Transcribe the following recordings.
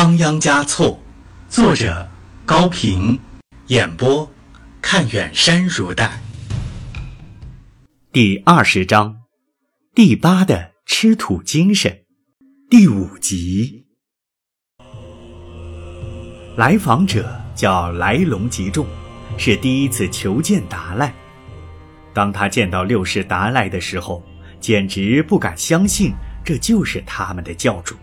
仓央嘉措，作者高平，演播看远山如黛。第二十章，第八的吃土精神，第五集。来访者叫来龙吉众，是第一次求见达赖。当他见到六世达赖的时候，简直不敢相信这就是他们的教主，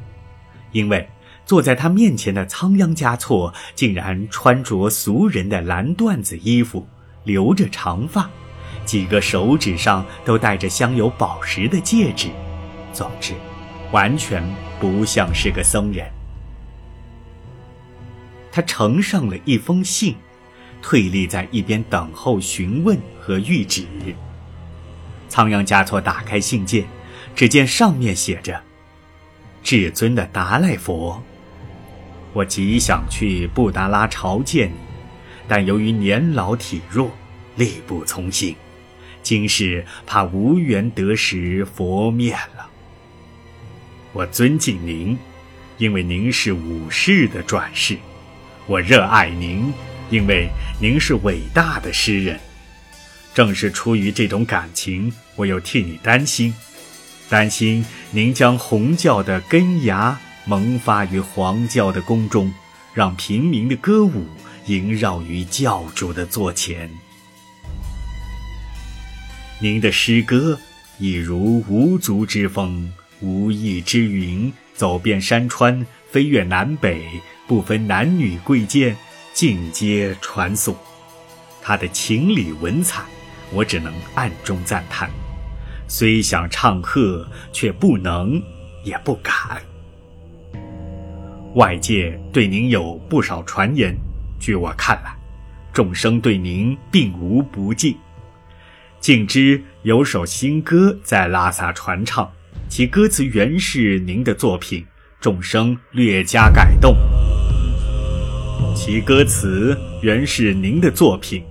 因为。坐在他面前的仓央嘉措，竟然穿着俗人的蓝缎子衣服，留着长发，几个手指上都戴着镶有宝石的戒指。总之，完全不像是个僧人。他呈上了一封信，退立在一边等候询问和谕旨。仓央嘉措打开信件，只见上面写着：“至尊的达赖佛。”我极想去布达拉朝见你，但由于年老体弱，力不从心。今世怕无缘得识佛面了。我尊敬您，因为您是武士的转世；我热爱您，因为您是伟大的诗人。正是出于这种感情，我又替你担心，担心您将红教的根芽。萌发于黄教的宫中，让平民的歌舞萦绕于教主的座前。您的诗歌，已如无足之风、无翼之云，走遍山川，飞越南北，不分男女贵贱，尽皆传颂。他的情理文采，我只能暗中赞叹，虽想唱和，却不能，也不敢。外界对您有不少传言，据我看来，众生对您并无不敬。竟知有首新歌在拉萨传唱，其歌词原是您的作品，众生略加改动。其歌词原是您的作品，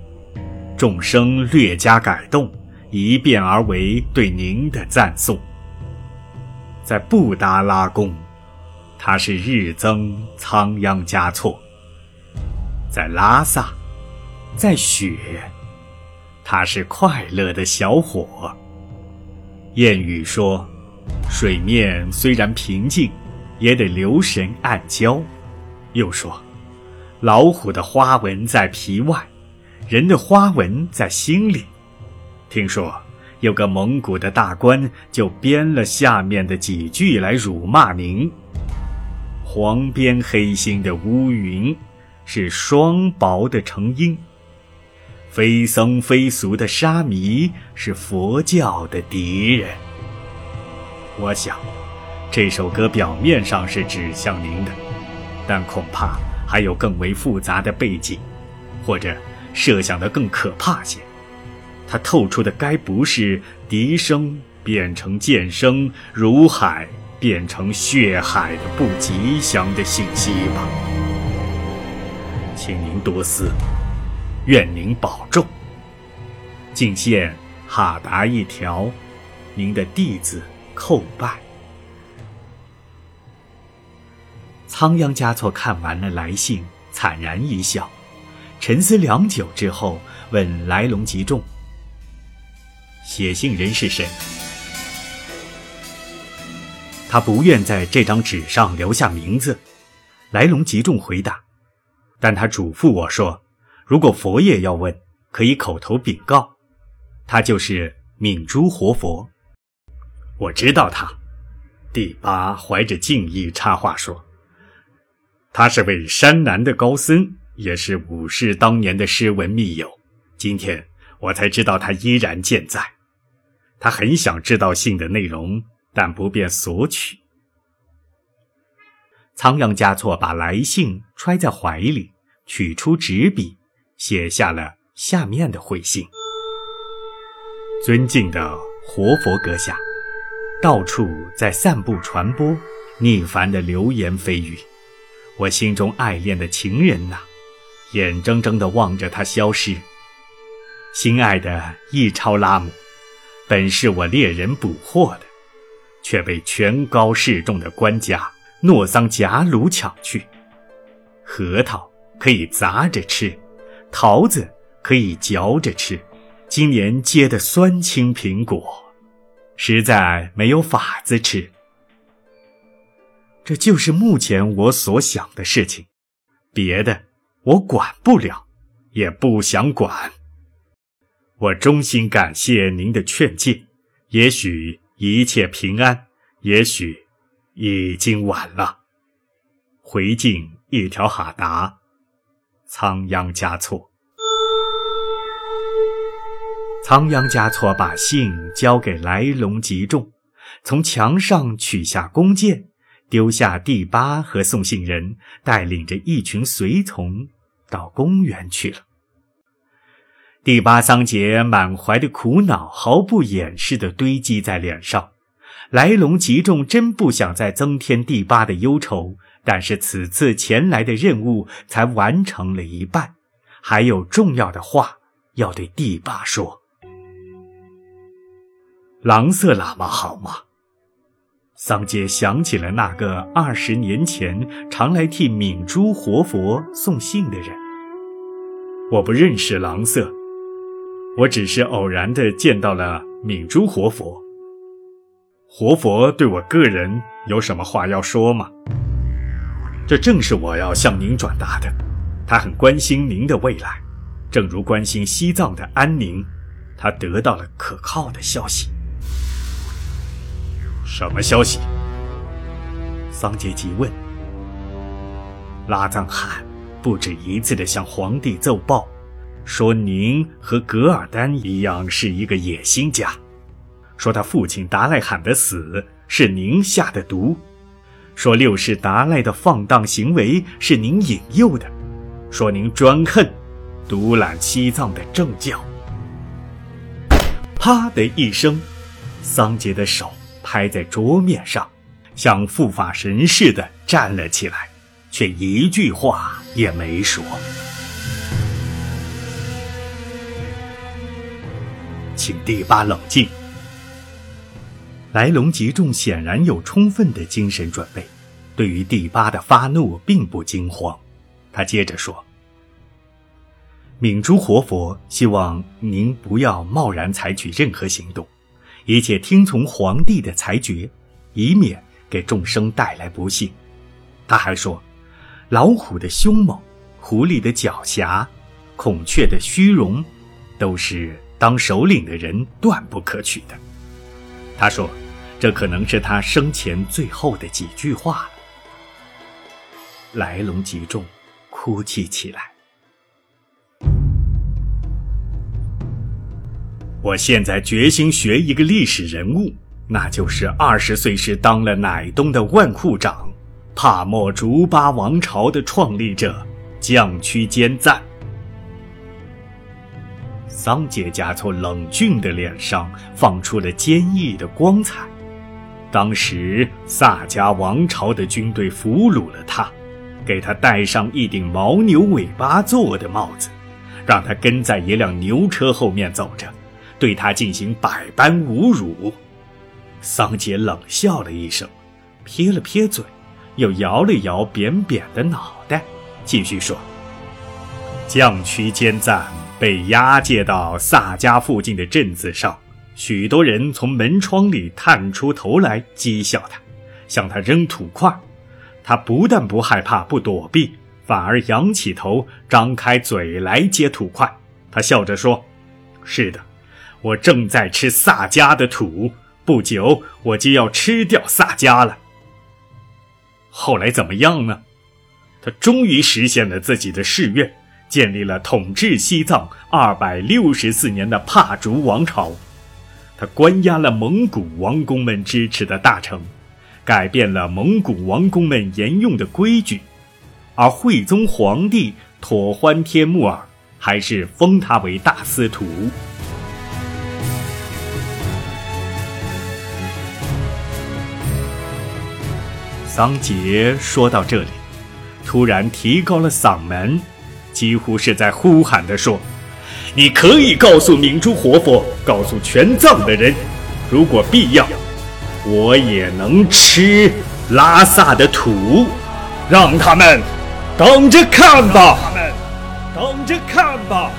众生略加改动，一变而为对您的赞颂。在布达拉宫。他是日增仓央嘉措，在拉萨，在雪，他是快乐的小伙。谚语说：“水面虽然平静，也得留神暗礁。”又说：“老虎的花纹在皮外，人的花纹在心里。”听说有个蒙古的大官就编了下面的几句来辱骂您。黄边黑心的乌云，是双薄的成因；非僧非俗的沙弥，是佛教的敌人。我想，这首歌表面上是指向您的，但恐怕还有更为复杂的背景，或者设想的更可怕些。它透出的该不是笛声变成剑声，如海。变成血海的不吉祥的信息吧，请您多思，愿您保重。敬献哈达一条，您的弟子叩拜。仓央嘉措看完了来信，惨然一笑，沉思良久之后，问来龙吉众：“写信人是谁？”他不愿在这张纸上留下名字，来龙吉众回答，但他嘱咐我说，如果佛爷要问，可以口头禀告，他就是敏珠活佛。我知道他。第八怀着敬意插话说，他是位山南的高僧，也是武士当年的诗文密友。今天我才知道他依然健在。他很想知道信的内容。但不便索取。仓央嘉措把来信揣在怀里，取出纸笔，写下了下面的回信：“尊敬的活佛阁下，到处在散布传播逆凡的流言蜚语，我心中爱恋的情人呐，眼睁睁地望着他消失。心爱的一超拉姆，本是我猎人捕获的。”却被权高势重的官家诺桑贾鲁抢去，核桃可以砸着吃，桃子可以嚼着吃，今年结的酸青苹果，实在没有法子吃。这就是目前我所想的事情，别的我管不了，也不想管。我衷心感谢您的劝诫，也许一切平安，也许已经晚了。回敬一条哈达，仓央嘉措。仓央嘉措把信交给来龙吉众，从墙上取下弓箭。丢下第八和送信人，带领着一群随从到公园去了。第八桑杰满怀的苦恼毫不掩饰地堆积在脸上。来龙极众真不想再增添第八的忧愁，但是此次前来的任务才完成了一半，还有重要的话要对第八说。狼色喇嘛好吗？桑杰想起了那个二十年前常来替敏珠活佛送信的人。我不认识狼色，我只是偶然的见到了敏珠活佛。活佛对我个人有什么话要说吗？这正是我要向您转达的。他很关心您的未来，正如关心西藏的安宁。他得到了可靠的消息。什么消息？桑杰急问。拉藏汗不止一次的向皇帝奏报，说您和噶尔丹一样是一个野心家，说他父亲达赖罕的死是您下的毒，说六世达赖的放荡行为是您引诱的，说您专横，独揽西藏的政教。啪的一声，桑杰的手。拍在桌面上，像护法神似的站了起来，却一句话也没说。请第八冷静。来龙极众显然有充分的精神准备，对于第八的发怒并不惊慌。他接着说：“敏珠活佛希望您不要贸然采取任何行动。”一切听从皇帝的裁决，以免给众生带来不幸。他还说：“老虎的凶猛，狐狸的狡黠，孔雀的虚荣，都是当首领的人断不可取的。”他说：“这可能是他生前最后的几句话了。”来龙极众，哭泣起来。我现在决心学一个历史人物，那就是二十岁时当了乃东的万户长，帕莫竹巴王朝的创立者将屈坚赞。桑杰加措冷峻的脸上放出了坚毅的光彩。当时萨迦王朝的军队俘虏了他，给他戴上一顶牦牛尾巴做的帽子，让他跟在一辆牛车后面走着。对他进行百般侮辱，桑杰冷笑了一声，撇了撇嘴，又摇了摇扁扁的脑袋，继续说：“将区坚赞被押解到萨迦附近的镇子上，许多人从门窗里探出头来讥笑他，向他扔土块。他不但不害怕、不躲避，反而仰起头，张开嘴来接土块。他笑着说：‘是的。’”我正在吃萨迦的土，不久我就要吃掉萨迦了。后来怎么样呢？他终于实现了自己的誓愿，建立了统治西藏二百六十四年的帕竹王朝。他关押了蒙古王公们支持的大臣，改变了蒙古王公们沿用的规矩，而惠宗皇帝妥欢帖木儿还是封他为大司徒。桑杰说到这里，突然提高了嗓门，几乎是在呼喊地说：“你可以告诉明珠活佛，告诉全藏的人，如果必要，我也能吃拉萨的土，让他们等着看吧，等着看吧。